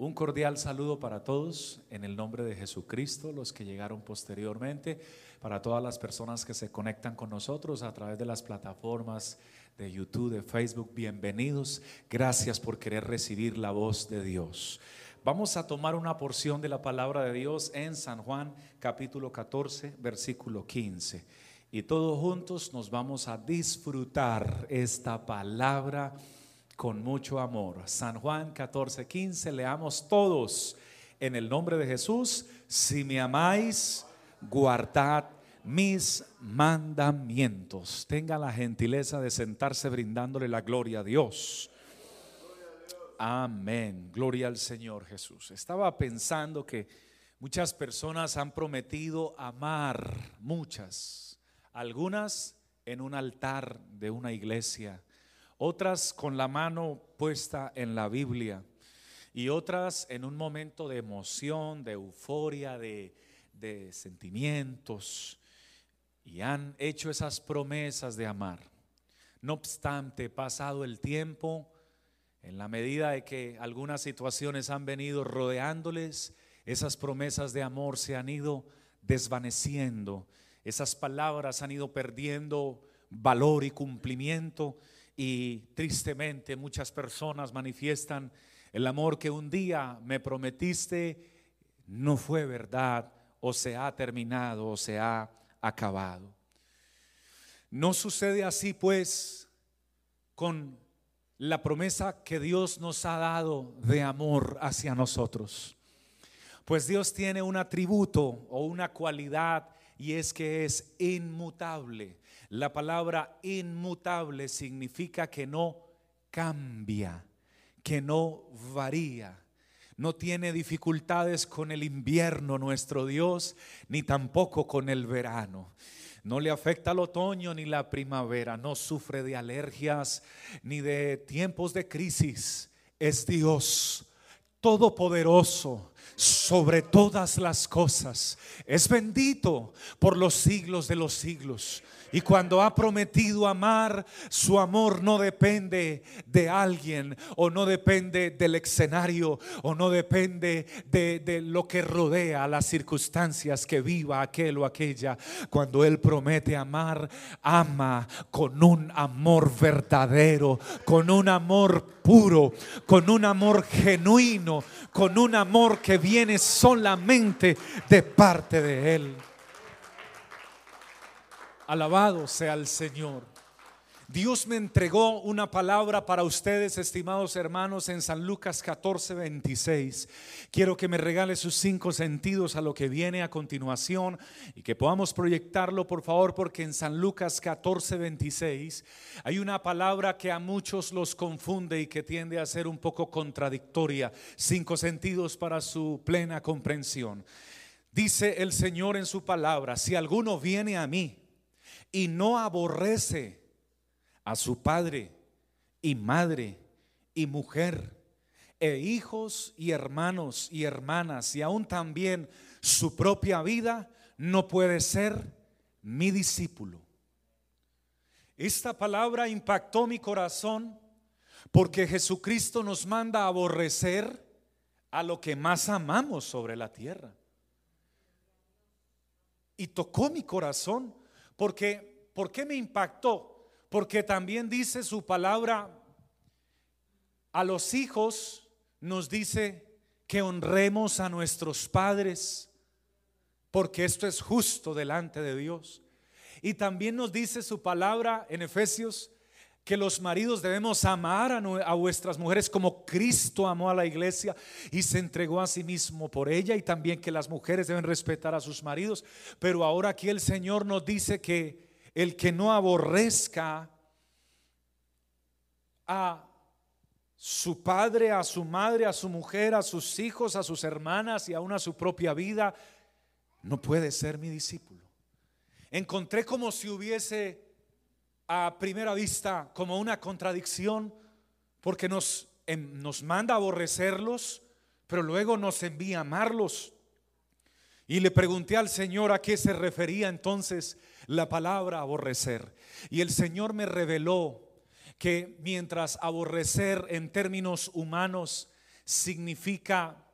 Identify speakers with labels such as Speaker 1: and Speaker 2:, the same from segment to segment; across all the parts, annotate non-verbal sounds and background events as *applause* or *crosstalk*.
Speaker 1: Un cordial saludo para todos en el nombre de Jesucristo, los que llegaron posteriormente, para todas las personas que se conectan con nosotros a través de las plataformas de YouTube, de Facebook. Bienvenidos. Gracias por querer recibir la voz de Dios. Vamos a tomar una porción de la palabra de Dios en San Juan capítulo 14, versículo 15. Y todos juntos nos vamos a disfrutar esta palabra con mucho amor. San Juan 14, 15, leamos todos en el nombre de Jesús. Si me amáis, guardad mis mandamientos. Tenga la gentileza de sentarse brindándole la gloria a Dios. Amén. Gloria al Señor Jesús. Estaba pensando que muchas personas han prometido amar, muchas, algunas en un altar de una iglesia otras con la mano puesta en la Biblia y otras en un momento de emoción, de euforia, de, sentimientos y han hecho esas promesas de amar. No obstante, pasado el tiempo, en la medida de que algunas situaciones han venido rodeándoles, esas promesas de amor se han ido desvaneciendo, esas palabras han ido perdiendo valor y cumplimiento y tristemente muchas personas manifiestan el amor que un día me prometiste no fue verdad o se ha terminado o se ha acabado. No sucede así pues con la promesa que Dios nos ha dado de amor hacia nosotros. Pues Dios tiene un atributo o una cualidad y es que es inmutable. La palabra inmutable significa que no cambia, que no varía. No tiene dificultades con el invierno nuestro Dios, ni tampoco con el verano. No le afecta el otoño ni la primavera. No sufre de alergias ni de tiempos de crisis. Es Dios todopoderoso sobre todas las cosas. Es bendito por los siglos de los siglos. Y cuando ha prometido amar, su amor no depende de alguien o no depende del escenario o no depende de, lo que rodea las circunstancias que viva aquel o aquella. Cuando Él promete amar, ama con un amor verdadero, con un amor puro, con un amor genuino, con un amor que viene solamente de parte de Él. Alabado sea el Señor. Dios me entregó una palabra para ustedes, estimados hermanos, en San Lucas 14, 26. Quiero que me regale sus cinco sentidos a lo que viene a continuación y que podamos proyectarlo, por favor, porque en San Lucas 14, 26 hay una palabra que a muchos los confunde y que tiende a ser un poco contradictoria. Cinco sentidos para su plena comprensión. Dice el Señor en su palabra, si alguno viene a mí, y no aborrece a su padre y madre y mujer e hijos y hermanos y hermanas y aún también su propia vida, no puede ser mi discípulo. Esta palabra impactó mi corazón porque Jesucristo nos manda a aborrecer a lo que más amamos sobre la tierra. Y tocó mi corazón porque, ¿por qué me impactó? Porque también dice su palabra a los hijos, nos dice que honremos a nuestros padres, porque esto es justo delante de Dios. Y también nos dice su palabra en Efesios que los maridos debemos amar a, vuestras mujeres como Cristo amó a la iglesia y se entregó a sí mismo por ella y también que las mujeres deben respetar a sus maridos. Pero ahora aquí el Señor nos dice que el que no aborrezca a su padre, a su madre, a su mujer, a sus hijos, a sus hermanas y aún a su propia vida, no puede ser mi discípulo. Encontré como si hubiese a primera vista como una contradicción, porque nos, em, nos manda aborrecerlos, pero luego nos envía a amarlos. Y le pregunté al Señor a qué se refería entonces la palabra aborrecer. Y el Señor me reveló que mientras aborrecer en términos humanos significa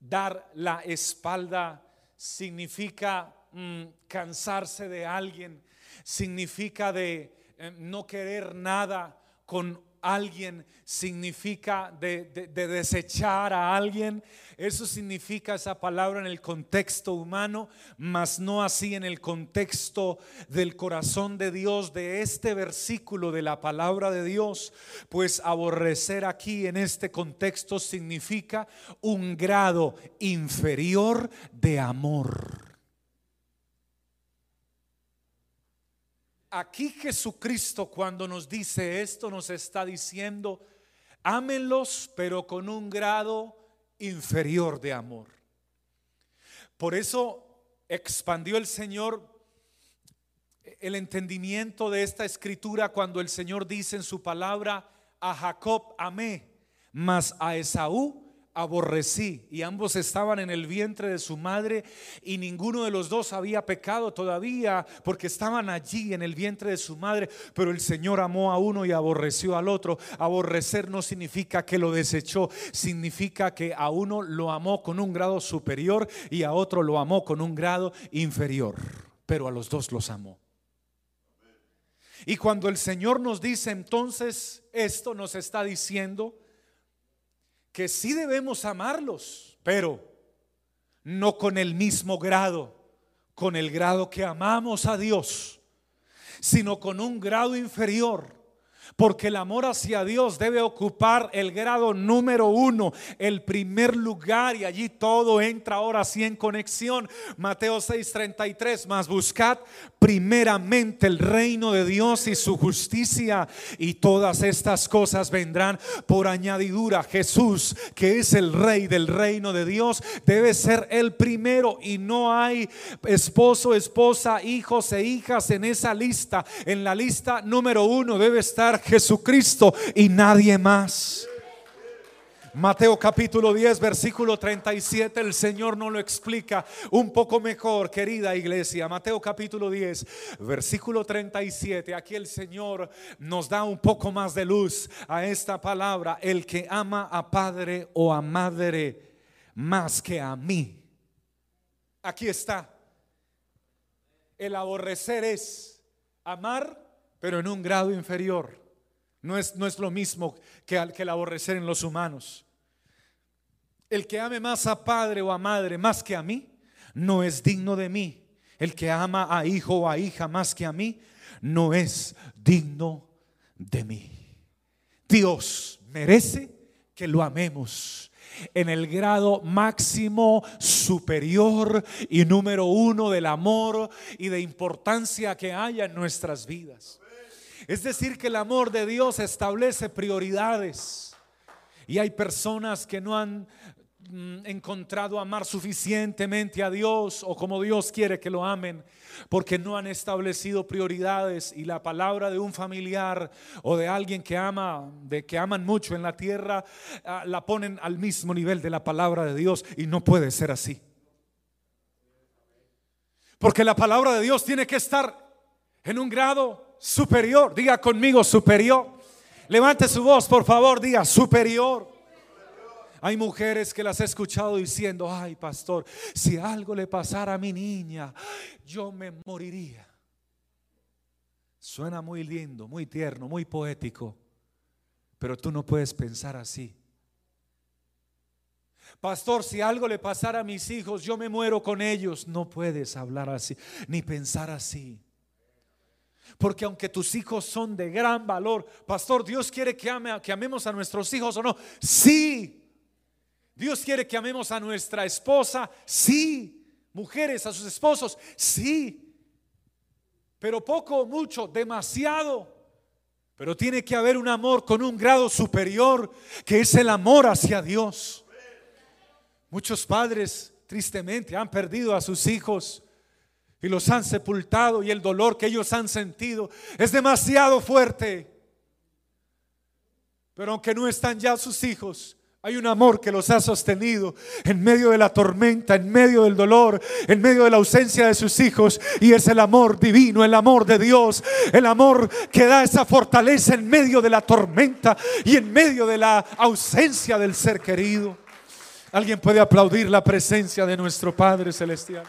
Speaker 1: dar la espalda, significa mm, cansarse de alguien, significa de eh, no querer nada con alguien significa de, desechar a alguien. Eso significa esa palabra en el contexto humano, mas no así en el contexto del corazón de Dios, de este versículo de la palabra de Dios. Pues aborrecer aquí en este contexto significa un grado inferior de amor. Aquí Jesucristo cuando nos dice esto nos está diciendo, ámenlos pero con un grado inferior de amor. Por eso expandió el Señor el entendimiento de esta escritura cuando el Señor dice en su palabra, a Jacob amé, mas a Esaú aborrecí y ambos estaban en el vientre de su madre y ninguno de los dos había pecado todavía porque estaban allí en el vientre de su madre, pero el Señor amó a uno y aborreció al otro. Aborrecer no significa que lo desechó, significa que a uno lo amó con un grado superior y a otro lo amó con un grado inferior, pero a los dos los amó. Y cuando el Señor nos dice entonces esto, nos está diciendo, que sí debemos amarlos, pero no con el mismo grado, con el grado que amamos a Dios, sino con un grado inferior porque el amor hacia Dios debe ocupar el grado número uno, el primer lugar, y allí todo entra ahora sí en conexión. Mateo 6:33, más buscad primeramente el reino de Dios y su justicia, y todas estas cosas vendrán por añadidura. Jesús, que es el rey del reino de Dios, debe ser el primero, y no hay esposo, esposa, hijos e hijas en esa lista. En la lista número uno debe estar Jesucristo y nadie más. Mateo capítulo 10, versículo 37, el Señor no lo explica un poco mejor, querida iglesia. Mateo capítulo 10, versículo 37, aquí el Señor nos da un poco más de luz a esta palabra. El que ama a padre o a madre más que a mí. Aquí está. El aborrecer es amar, pero en un grado inferior. No es, no es lo mismo que, que el aborrecer en los humanos. El que ame más a padre o a madre más que a mí, no es digno de mí. El que ama a hijo o a hija más que a mí, no es digno de mí. Dios merece que lo amemos en el grado máximo superior y número uno del amor y de importancia que haya en nuestras vidas. Es decir, que el amor de Dios establece prioridades. Y hay personas que no han mm, encontrado amar suficientemente a Dios o como Dios quiere que lo amen, porque no han establecido prioridades y la palabra de un familiar o de alguien que ama, de que aman mucho en la tierra, ah, la ponen al mismo nivel de la palabra de Dios y no puede ser así. Porque la palabra de Dios tiene que estar en un grado superior. Diga conmigo superior. Levante su voz, por favor, diga superior. Hay mujeres que las he escuchado diciendo, ay pastor, si algo le pasara a mi niña, yo me moriría. Suena muy lindo, muy tierno, muy poético, pero tú no puedes pensar así. Pastor, si algo le pasara a mis hijos, yo me muero con ellos. No puedes hablar así, ni pensar así. Porque aunque tus hijos son de gran valor, pastor, Dios quiere que, ame, que amemos a nuestros hijos o no. Sí. Dios quiere que amemos a nuestra esposa. Sí. Mujeres, a sus esposos. Sí. Pero poco mucho, demasiado. Pero tiene que haber un amor con un grado superior, que es el amor hacia Dios. Muchos padres, tristemente, han perdido a sus hijos y los han sepultado y el dolor que ellos han sentido es demasiado fuerte. Pero aunque no están ya sus hijos, Hay un amor que los ha sostenido en medio de la tormenta, en medio del dolor, en medio de la ausencia de sus hijos. Y es el amor divino, el amor de Dios, el amor que da esa fortaleza en medio de la tormenta y en medio de la ausencia del ser querido. Alguien puede aplaudir la presencia de nuestro Padre Celestial.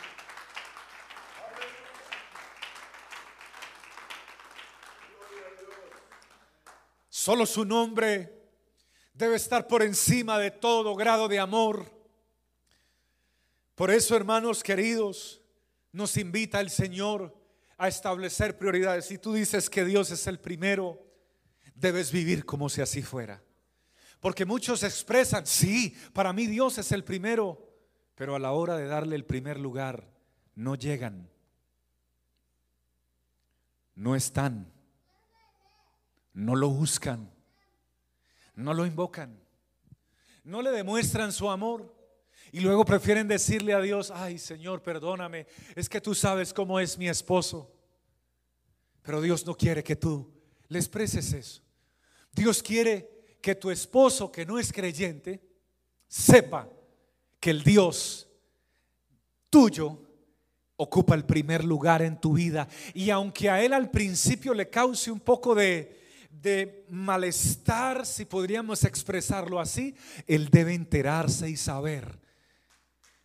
Speaker 1: Solo su nombre debe estar por encima de todo grado de amor. Por eso, hermanos queridos, nos invita el Señor a establecer prioridades. Si tú dices que Dios es el primero, debes vivir como si así fuera. Porque muchos expresan, sí, para mí Dios es el primero, pero a la hora de darle el primer lugar, no llegan, no están, no lo buscan no lo invocan, no le demuestran su amor. Y luego prefieren decirle a Dios, ay Señor, perdóname, es que tú sabes cómo es mi esposo. Pero Dios no quiere que tú le expreses eso. Dios quiere que tu esposo que no es creyente sepa que el Dios tuyo ocupa el primer lugar en tu vida. Y aunque a él al principio le cause un poco de, de malestar, si podríamos expresarlo así, él debe enterarse y saber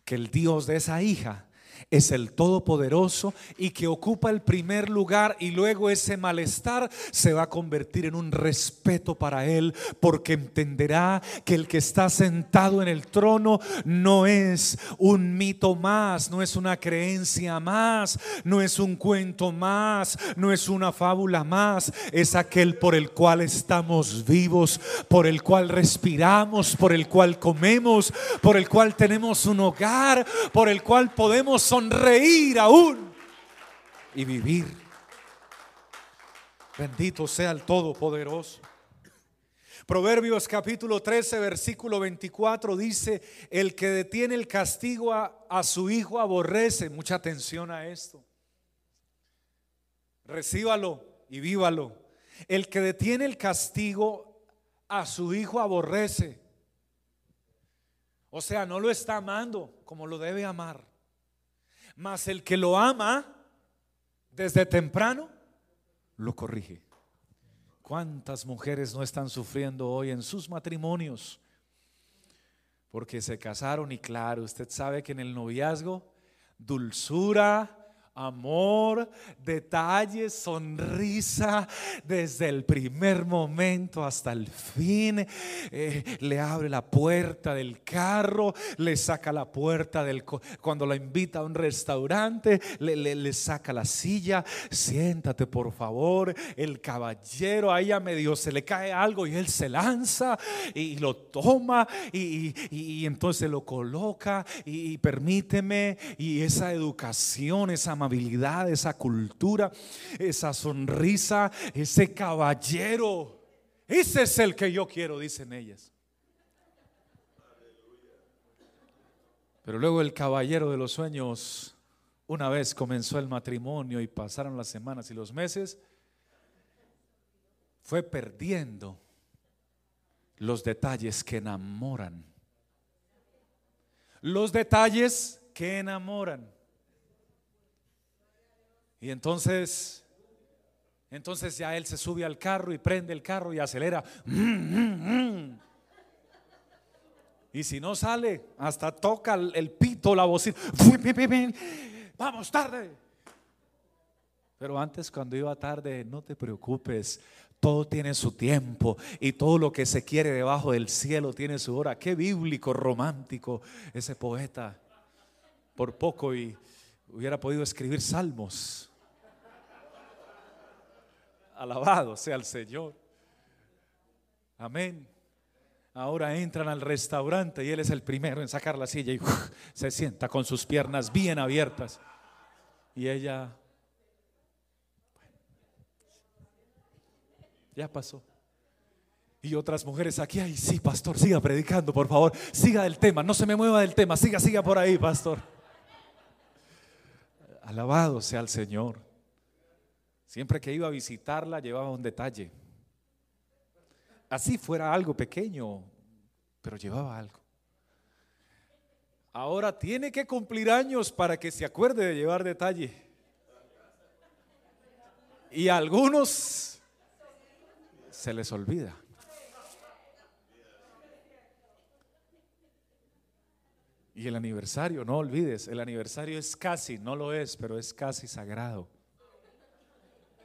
Speaker 1: que el Dios de esa hija es el Todopoderoso y que ocupa el primer lugar y luego ese malestar se va a convertir en un respeto para Él porque entenderá que el que está sentado en el trono no es un mito más, no es una creencia más, no es un cuento más, no es una fábula más, es aquel por el cual estamos vivos, por el cual respiramos, por el cual comemos, por el cual tenemos un hogar, por el cual podemos sonreír aún y vivir. Bendito sea el Todopoderoso. Proverbios capítulo 13, versículo 24 dice, el que detiene el castigo a, a, su hijo aborrece. Mucha atención a esto. Recíbalo y vívalo. El que detiene el castigo a su hijo aborrece. O sea, no lo está amando como lo debe amar. Mas el que lo ama desde temprano, lo corrige. ¿Cuántas mujeres no están sufriendo hoy en sus matrimonios? Porque se casaron y claro, usted sabe que en el noviazgo, dulzura, amor, detalles, sonrisa, desde el primer momento hasta el fin. Eh, le abre la puerta del carro, le saca la puerta del... Cuando la invita a un restaurante, le, le, saca la silla, siéntate por favor. El caballero a ella medio se le cae algo y él se lanza y, lo toma y, y, entonces lo coloca y, permíteme y esa educación, esa amabilidad, esa cultura, esa sonrisa, ese caballero. Ese es el que yo quiero, dicen ellas. Pero luego el caballero de los sueños, una vez comenzó el matrimonio y pasaron las semanas y los meses, fue perdiendo los detalles que enamoran. Los detalles que enamoran. Y entonces, entonces ya él se sube al carro y prende el carro y acelera. Y si no sale, hasta toca el pito, la bocina. Vamos tarde. Pero antes cuando iba tarde, no te preocupes, todo tiene su tiempo y todo lo que se quiere debajo del cielo tiene su hora. Qué bíblico, romántico ese poeta. Por poco y hubiera podido escribir salmos. Alabado sea el Señor. Amén. Ahora entran al restaurante y él es el primero en sacar la silla y se sienta con sus piernas bien abiertas. Y ella, ya pasó. Y otras mujeres aquí, ay, sí, pastor, siga predicando, por favor, siga del tema, no se me mueva del tema, siga, siga por ahí, pastor. Alabado sea el Señor. Siempre que iba a visitarla llevaba un detalle. Así fuera algo pequeño, pero llevaba algo. Ahora tiene que cumplir años para que se acuerde de llevar detalle. Y a algunos se les olvida. Y el aniversario, no olvides, el aniversario es casi, no lo es, pero es casi sagrado.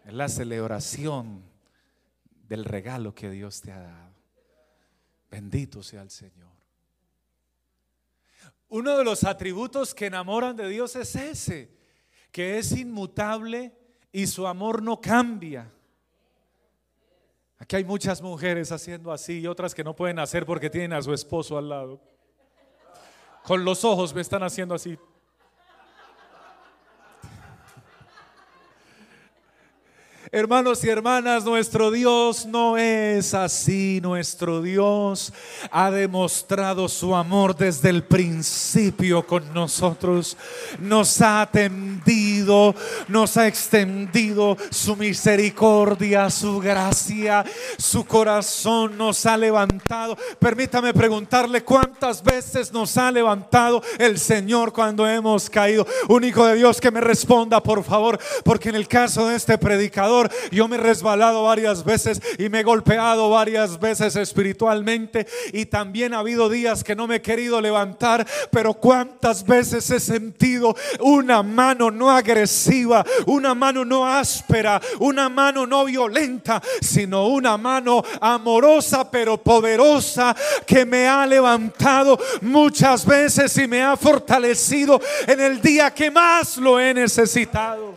Speaker 1: Es la celebración del regalo que Dios te ha dado. Bendito sea el Señor. Uno de los atributos que enamoran de Dios es ese, que es inmutable y su amor no cambia. Aquí hay muchas mujeres haciendo así y otras que no pueden hacer porque tienen a su esposo al lado. Con los ojos me están haciendo así. Hermanos y hermanas, nuestro Dios no es así. Nuestro Dios ha demostrado su amor desde el principio con nosotros. Nos ha atendido, nos ha extendido su misericordia, su gracia, su corazón nos ha levantado. Permítame preguntarle cuántas veces nos ha levantado el Señor cuando hemos caído. Un hijo de Dios que me responda, por favor, porque en el caso de este predicador, yo me he resbalado varias veces y me he golpeado varias veces espiritualmente y también ha habido días que no me he querido levantar, pero cuántas veces he sentido una mano no una mano no áspera, una mano no violenta, sino una mano amorosa pero poderosa que me ha levantado muchas veces y me ha fortalecido en el día que más lo he necesitado.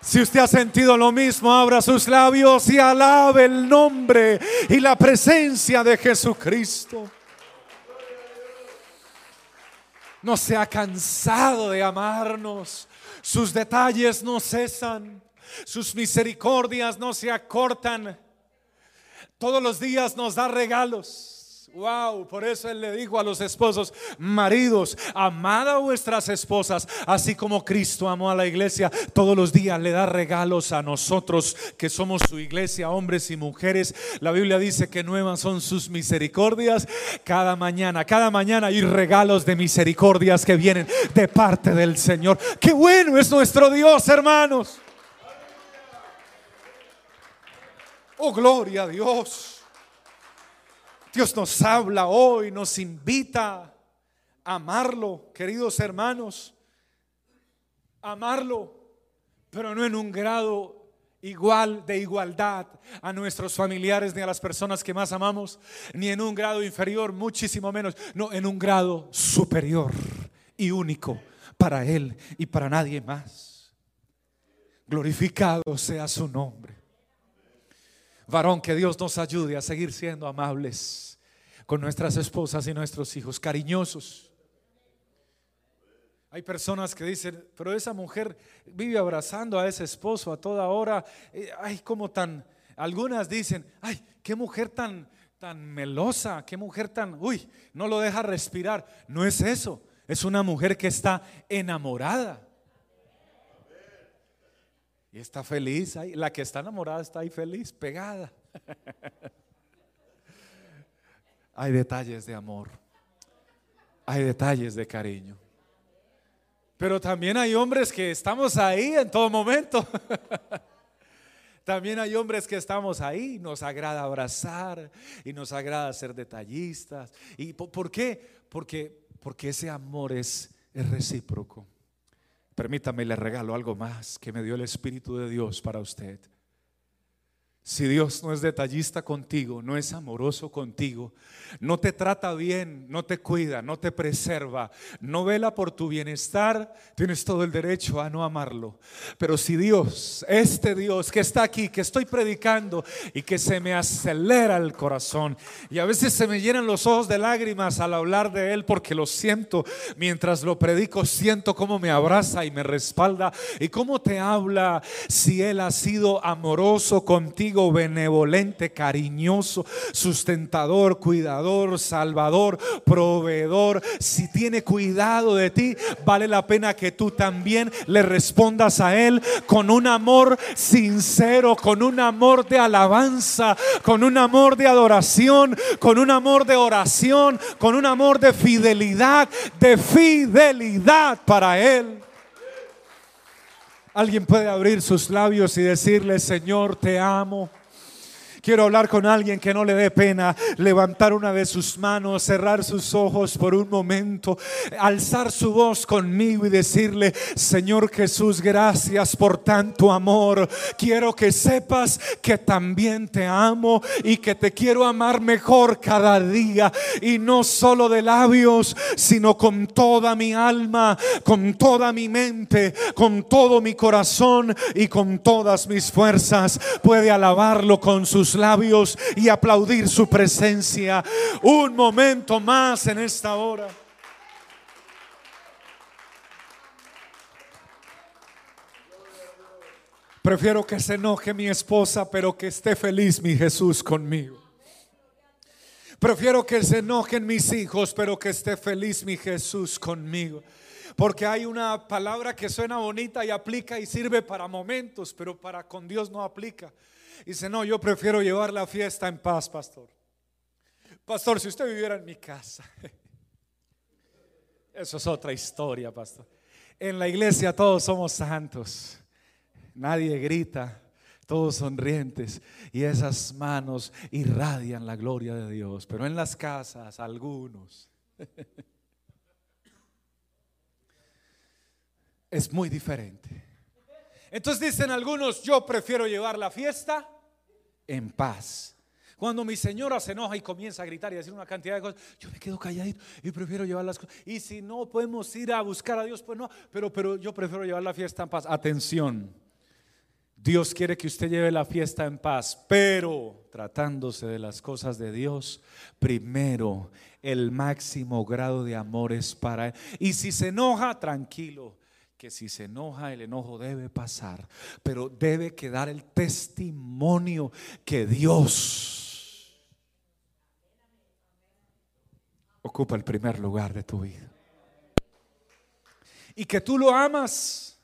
Speaker 1: Si usted ha sentido lo mismo, abra sus labios y alabe el nombre y la presencia de Jesucristo. No se ha cansado de amarnos. Sus detalles no cesan. Sus misericordias no se acortan. Todos los días nos da regalos. Wow, por eso él le dijo a los esposos, maridos, amad a vuestras esposas, así como Cristo amó a la iglesia, todos los días le da regalos a nosotros que somos su iglesia, hombres y mujeres. La Biblia dice que nuevas son sus misericordias cada mañana, cada mañana hay regalos de misericordias que vienen de parte del Señor. Qué bueno es nuestro Dios, hermanos. Oh, gloria a Dios. Dios nos habla hoy, nos invita a amarlo, queridos hermanos, amarlo, pero no en un grado igual de igualdad a nuestros familiares ni a las personas que más amamos, ni en un grado inferior, muchísimo menos, no, en un grado superior y único para Él y para nadie más. Glorificado sea su nombre. Varón, que Dios nos ayude a seguir siendo amables con nuestras esposas y nuestros hijos, cariñosos. Hay personas que dicen, pero esa mujer vive abrazando a ese esposo a toda hora. Eh, ay, como tan, algunas dicen, ay, qué mujer tan, tan melosa, qué mujer tan, uy, no lo deja respirar. No es eso, es una mujer que está enamorada. Y está feliz. La que está enamorada está ahí feliz, pegada. hay detalles de amor. Hay detalles de cariño. Pero también hay hombres que estamos ahí en todo momento. *laughs* También hay hombres que estamos ahí, nos agrada abrazar y nos agrada ser detallistas. ¿Y por qué? Porque, porque ese amor es recíproco. Permítame, le regalo algo más que me dio el Espíritu de Dios para usted. Si Dios no es detallista contigo, no es amoroso contigo, no te trata bien, no te cuida, no te preserva, no vela por tu bienestar, tienes todo el derecho a no amarlo. Pero si Dios, este Dios que está aquí, que estoy predicando y que se me acelera el corazón y a veces se me llenan los ojos de lágrimas al hablar de Él porque lo siento, mientras lo predico siento cómo me abraza y me respalda y cómo te habla si Él ha sido amoroso contigo benevolente, cariñoso, sustentador, cuidador, salvador, proveedor, si tiene cuidado de ti, vale la pena que tú también le respondas a Él con un amor sincero, con un amor de alabanza, con un amor de adoración, con un amor de oración, con un amor de fidelidad, de fidelidad para Él. Alguien puede abrir sus labios y decirle, Señor, te amo. Quiero hablar con alguien que no le dé pena levantar una de sus manos, cerrar sus ojos por un momento, alzar su voz conmigo y decirle, Señor Jesús, gracias por tanto amor. Quiero que sepas que también te amo y que te quiero amar mejor cada día. Y no solo de labios, sino con toda mi alma, con toda mi mente, con todo mi corazón y con todas mis fuerzas. Puede alabarlo con sus labios y aplaudir su presencia un momento más en esta hora. Prefiero que se enoje mi esposa, pero que esté feliz mi Jesús conmigo. Prefiero que se enojen mis hijos, pero que esté feliz mi Jesús conmigo. Porque hay una palabra que suena bonita y aplica y sirve para momentos, pero para con Dios no aplica. Dice, no, yo prefiero llevar la fiesta en paz, pastor. Pastor, si usted viviera en mi casa. *laughs* Eso es otra historia, pastor. En la iglesia todos somos santos. Nadie grita, todos sonrientes y esas manos irradian la gloria de Dios. Pero en las casas, algunos. *laughs* Es muy diferente. Entonces dicen algunos, yo prefiero llevar la fiesta en paz. Cuando mi señora se enoja y comienza a gritar y decir una cantidad de cosas, yo me quedo calladito y prefiero llevar las cosas. Y si no podemos ir a buscar a Dios, pues no, pero, pero yo prefiero llevar la fiesta en paz. Atención, Dios quiere que usted lleve la fiesta en paz, pero tratándose de las cosas de Dios, primero el máximo grado de amor es para Él. Y si se enoja, tranquilo que si se enoja, el enojo debe pasar, pero debe quedar el testimonio que Dios ocupa el primer lugar de tu vida. Y que tú lo amas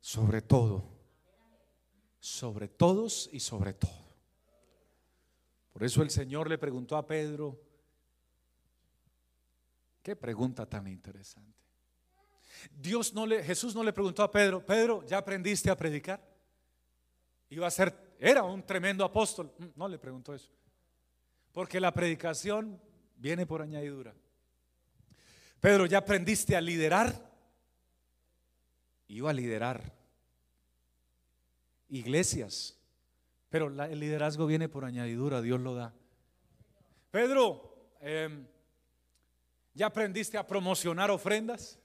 Speaker 1: sobre todo, sobre todos y sobre todo. Por eso el Señor le preguntó a Pedro, qué pregunta tan interesante. Dios no le, Jesús no le preguntó a Pedro, Pedro, ¿ya aprendiste a predicar? Iba a ser, era un tremendo apóstol. Mm, no le preguntó eso. Porque la predicación viene por añadidura. Pedro, ¿ya aprendiste a liderar? Iba a liderar iglesias. Pero el liderazgo viene por añadidura, Dios lo da. Pedro, em, ¿ya aprendiste a promocionar ofrendas?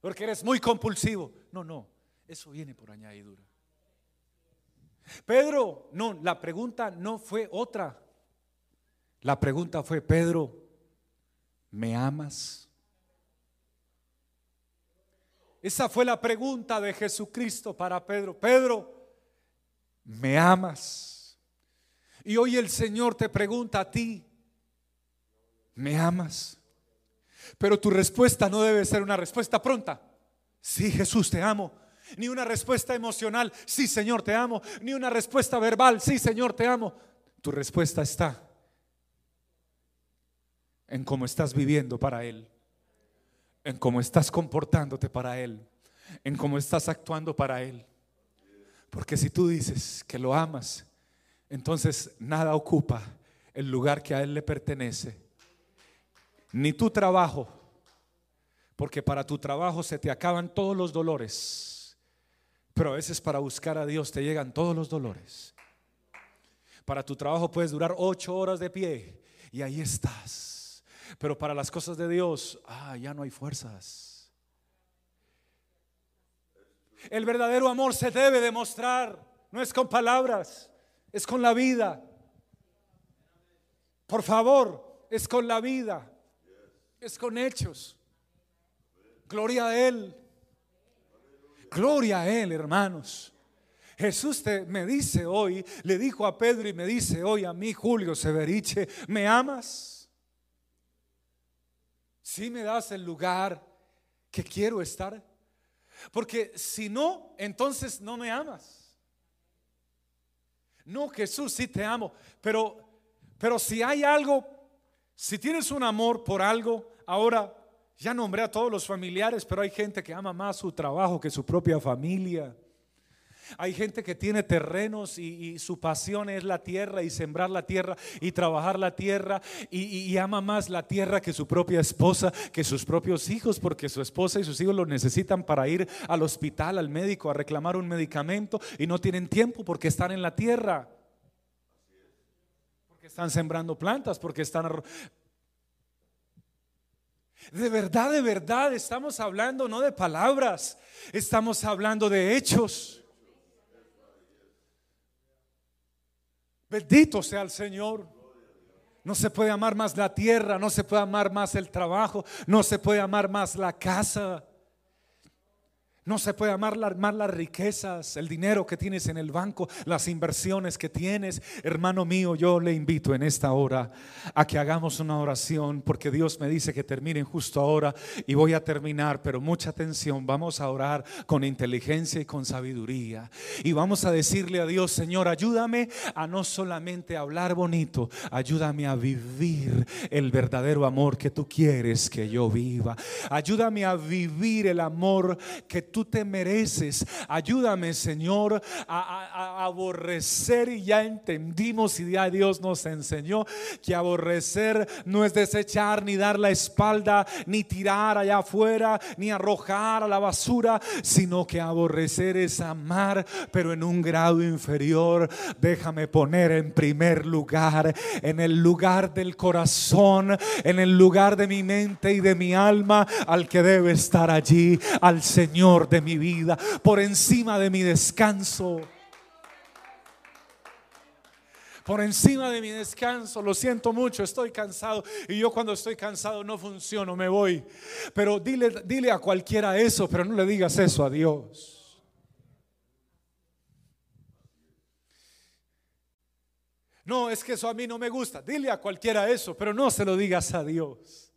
Speaker 1: Porque eres muy compulsivo. No, no, eso viene por añadidura. Pedro, no, la pregunta no fue otra. La pregunta fue, Pedro, ¿me amas? Esa fue la pregunta de Jesucristo para Pedro. Pedro, ¿me amas? Y hoy el Señor te pregunta a ti, ¿me amas? Pero tu respuesta no debe ser una respuesta pronta. Sí, Jesús, te amo. Ni una respuesta emocional, sí, Señor, te amo. Ni una respuesta verbal, sí, Señor, te amo. Tu respuesta está en cómo estás viviendo para Él, en cómo estás comportándote para Él, en cómo estás actuando para Él. Porque si tú dices que lo amas, entonces nada ocupa el lugar que a Él le pertenece ni tu trabajo, porque para tu trabajo se te acaban todos los dolores, pero a veces para buscar a Dios te llegan todos los dolores. Para tu trabajo puedes durar ocho horas de pie y ahí estás, pero para las cosas de Dios, ah, ya no hay fuerzas. El verdadero amor se debe demostrar, no es con palabras, es con la vida. Por favor, es con la vida es con hechos. Gloria a Él. Gloria a Él, hermanos. Jesús te, me dice hoy, le dijo a Pedro y me dice hoy a mí, Julio Severiche, ¿me amas? Si me das el lugar que quiero estar? Porque si no, entonces no me amas. No, Jesús, sí te amo, pero, pero si hay algo, si tienes un amor por algo, ahora ya nombré a todos los familiares, pero hay gente que ama más su trabajo que su propia familia. Hay gente que tiene terrenos y, su pasión es la tierra y sembrar la tierra y trabajar la tierra y, ama más la tierra que su propia esposa, que sus propios hijos, porque su esposa y sus hijos lo necesitan para ir al hospital, al médico, a reclamar un medicamento y no tienen tiempo porque están en la tierra. Están sembrando plantas, porque están... De verdad, de verdad, estamos hablando no de palabras, estamos hablando de hechos. Bendito sea el Señor. No se puede amar más la tierra, no se puede amar más el trabajo, no se puede amar más la casa. No se puede amar más las riquezas, el dinero que tienes en el banco, las inversiones que tienes. Hermano mío, yo le invito en esta hora a que hagamos una oración porque Dios me dice que terminen justo ahora y voy a terminar, pero mucha atención. Vamos a orar con inteligencia y con sabiduría. Y vamos a decirle a Dios, Señor, ayúdame a no solamente hablar bonito, ayúdame a vivir el verdadero amor que tú quieres que yo viva. Ayúdame a vivir el amor que tú te mereces. Ayúdame, Señor, a, aborrecer y ya entendimos y ya Dios nos enseñó que aborrecer no es desechar ni dar la espalda, ni tirar allá afuera, ni arrojar a la basura, sino que aborrecer es amar, pero en un grado inferior. Déjame poner en primer lugar, en el lugar del corazón, en el lugar de mi mente y de mi alma, al que debe estar allí, al Señor de mi vida, por encima de mi descanso. Por encima de mi descanso, lo siento mucho, estoy cansado y yo cuando estoy cansado no funciono, me voy. Pero dile, dile a cualquiera eso, pero no le digas eso a Dios. No, es que eso a mí no me gusta. Dile a cualquiera eso, pero no se lo digas a Dios.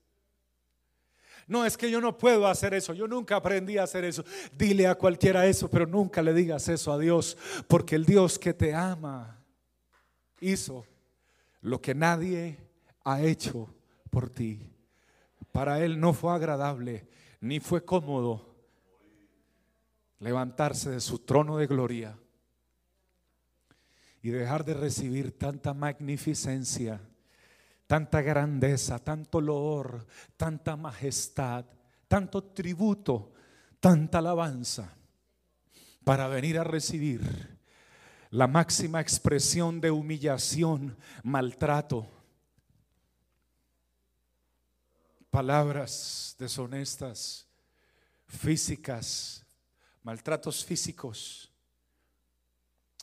Speaker 1: No, es que yo no puedo hacer eso. Yo nunca aprendí a hacer eso. Dile a cualquiera eso, pero nunca le digas eso a Dios. Porque el Dios que te ama hizo lo que nadie ha hecho por ti. Para Él no fue agradable ni fue cómodo levantarse de su trono de gloria y dejar de recibir tanta magnificencia tanta grandeza, tanto loor, tanta majestad, tanto tributo, tanta alabanza, para venir a recibir la máxima expresión de humillación, maltrato, palabras deshonestas, físicas, maltratos físicos,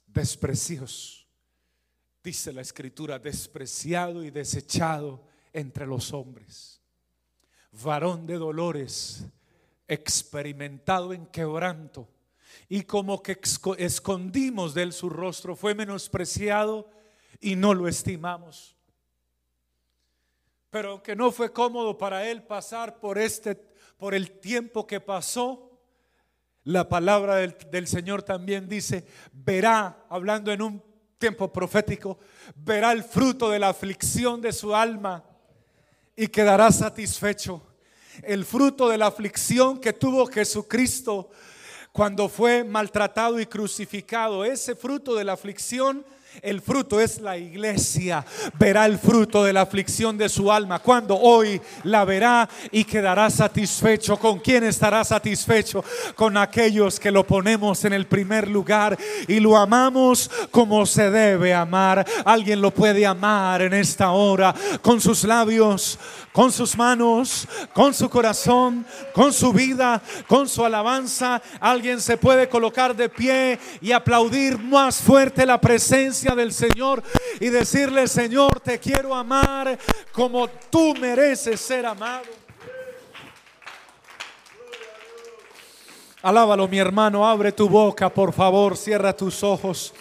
Speaker 1: desprecios dice la escritura, despreciado y desechado entre los hombres, varón de dolores, experimentado en quebranto, y como que escondimos de él su rostro, fue menospreciado y no lo estimamos. Pero aunque no fue cómodo para él pasar por este por el tiempo que pasó, la palabra del, del Señor también dice, verá, hablando en un tiempo profético, verá el fruto de la aflicción de su alma y quedará satisfecho. El fruto de la aflicción que tuvo Jesucristo cuando fue maltratado y crucificado, ese fruto de la aflicción el fruto es la iglesia. Verá el fruto de la aflicción de su alma. Cuando hoy la verá y quedará satisfecho. ¿Con quién estará satisfecho? Con aquellos que lo ponemos en el primer lugar y lo amamos como se debe amar. Alguien lo puede amar en esta hora con sus labios, con sus manos, con su corazón, con su vida, con su alabanza. Alguien se puede colocar de pie y aplaudir más fuerte la presencia del Señor y decirle, Señor, te quiero amar como tú mereces ser amado. Alábalo mi hermano, abre tu boca, por favor, cierra tus ojos.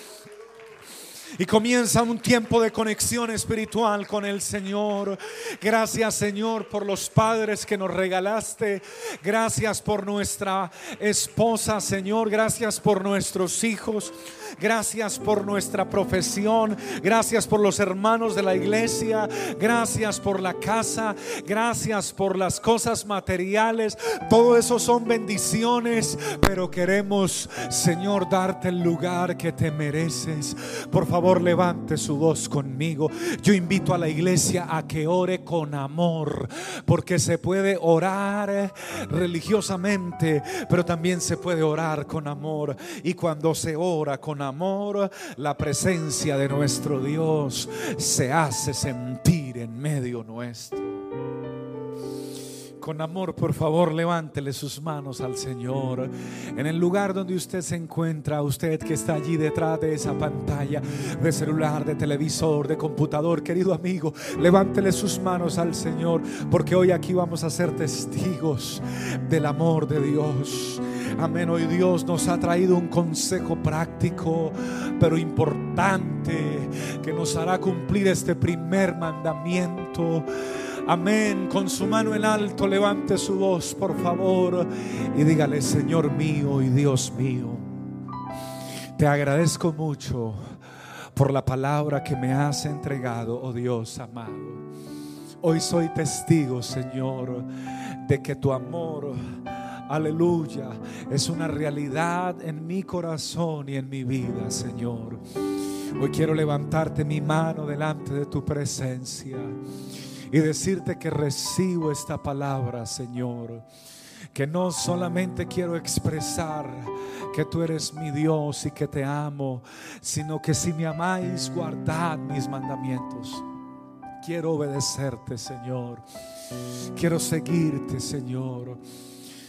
Speaker 1: Y comienza un tiempo de conexión espiritual con el Señor. Gracias Señor por los padres que nos regalaste. Gracias por nuestra esposa, Señor. Gracias por nuestros hijos. Gracias por nuestra profesión. Gracias por los hermanos de la iglesia. Gracias por la casa. Gracias por las cosas materiales. Todo eso son bendiciones. Pero queremos, Señor, darte el lugar que te mereces. Por favor, levante su voz conmigo. Yo invito a la iglesia a que ore con amor. Porque se puede orar religiosamente. Pero también se puede orar con amor. Y cuando se ora con amor, la presencia de nuestro Dios se hace sentir en medio nuestro. Con amor, por favor, levántele sus manos al Señor. En el lugar donde usted se encuentra, usted que está allí detrás de esa pantalla de celular, de televisor, de computador, querido amigo, levántele sus manos al Señor, porque hoy aquí vamos a ser testigos del amor de Dios. Amén. Hoy Dios nos ha traído un consejo práctico, pero importante, que nos hará cumplir este primer mandamiento. Amén. Con su mano en alto, levante su voz, por favor, y dígale, Señor mío y Dios mío, te agradezco mucho por la palabra que me has entregado, oh Dios amado. Hoy soy testigo, Señor, de que tu amor aleluya, es una realidad en mi corazón y en mi vida, Señor. Hoy quiero levantarte mi mano delante de tu presencia y decirte que recibo esta palabra, Señor. Que no solamente quiero expresar que tú eres mi Dios y que te amo, sino que si me amáis, guardad mis mandamientos. Quiero obedecerte, Señor. Quiero seguirte, Señor.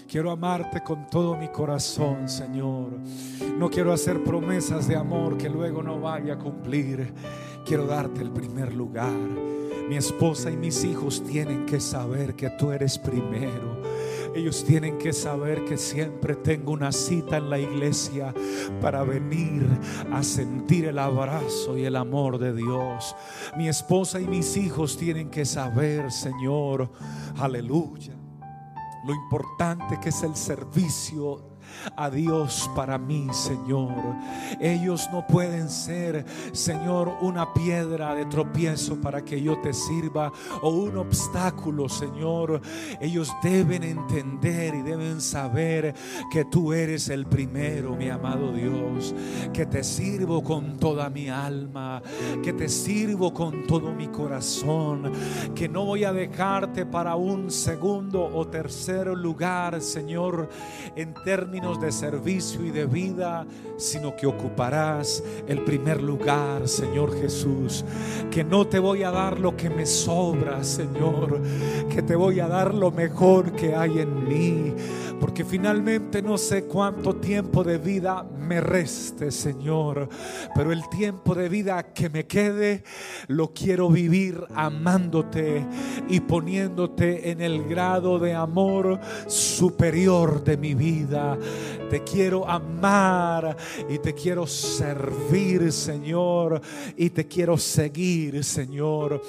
Speaker 1: Quiero amarte con todo mi corazón, Señor. No quiero hacer promesas de amor que luego no vaya a cumplir. Quiero darte el primer lugar. Mi esposa y mis hijos tienen que saber que tú eres primero. Ellos tienen que saber que siempre tengo una cita en la iglesia para venir a sentir el abrazo y el amor de Dios. Mi esposa y mis hijos tienen que saber, Señor, aleluya lo importante que es el servicio a Dios para mí, Señor. Ellos no pueden ser, Señor, una piedra de tropiezo para que yo te sirva o un obstáculo, Señor. Ellos deben entender y deben saber que tú eres el primero, mi amado Dios, que te sirvo con toda mi alma, que te sirvo con todo mi corazón, que no voy a dejarte para un segundo o tercer lugar, Señor, en términos de servicio y de vida, sino que ocuparás el primer lugar, Señor Jesús. Que no te voy a dar lo que me sobra, Señor, que te voy a dar lo mejor que hay en mí, porque finalmente no sé cuánto tiempo de vida me reste, Señor, pero el tiempo de vida que me quede lo quiero vivir amándote y poniéndote en el grado de amor superior de mi vida. Te quiero amar y te quiero servir, Señor, y te quiero seguir, Señor.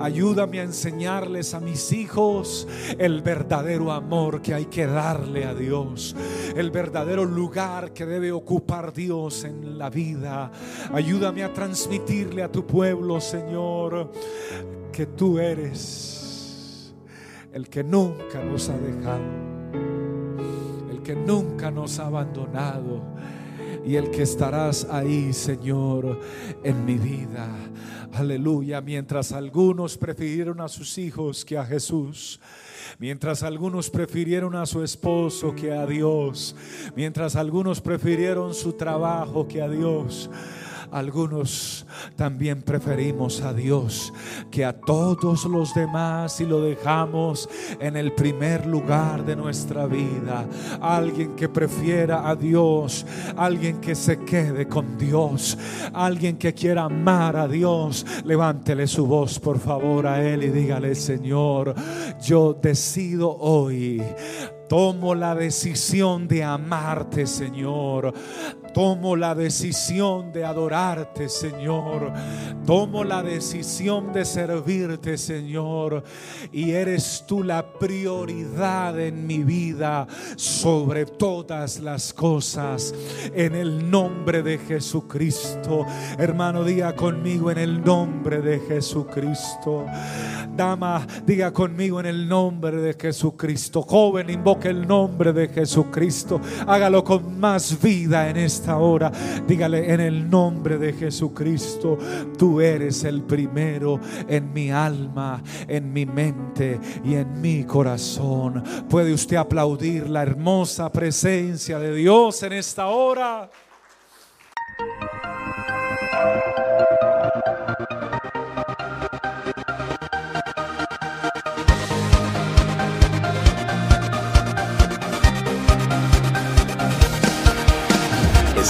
Speaker 1: Ayúdame a enseñarles a mis hijos el verdadero amor que hay que darle a Dios, el verdadero lugar que debe ocupar Dios en la vida. Ayúdame a transmitirle a tu pueblo, Señor, que tú eres el que nunca nos ha dejado que nunca nos ha abandonado y el que estarás ahí, Señor, en mi vida. Aleluya. Mientras algunos prefirieron a sus hijos que a Jesús. Mientras algunos prefirieron a su esposo que a Dios. Mientras algunos prefirieron su trabajo que a Dios. Algunos también preferimos a Dios que a todos los demás y lo dejamos en el primer lugar de nuestra vida. Alguien que prefiera a Dios, alguien que se quede con Dios, alguien que quiera amar a Dios. Levántele su voz por favor a Él y dígale, Señor, yo decido hoy Tomo la decisión de amarte, Señor. Tomo la decisión de adorarte, Señor. Tomo la decisión de servirte, Señor. Y eres tú la prioridad en mi vida sobre todas las cosas. En el nombre de Jesucristo. Hermano, diga conmigo en el nombre de Jesucristo. Dama, diga conmigo en el nombre de Jesucristo. Joven, invoque el nombre de Jesucristo. Hágalo con más vida en esta hora. Dígale en el nombre de Jesucristo. Tú eres el primero en mi alma, en mi mente y en mi corazón. Puede usted aplaudir la hermosa presencia de Dios en esta hora.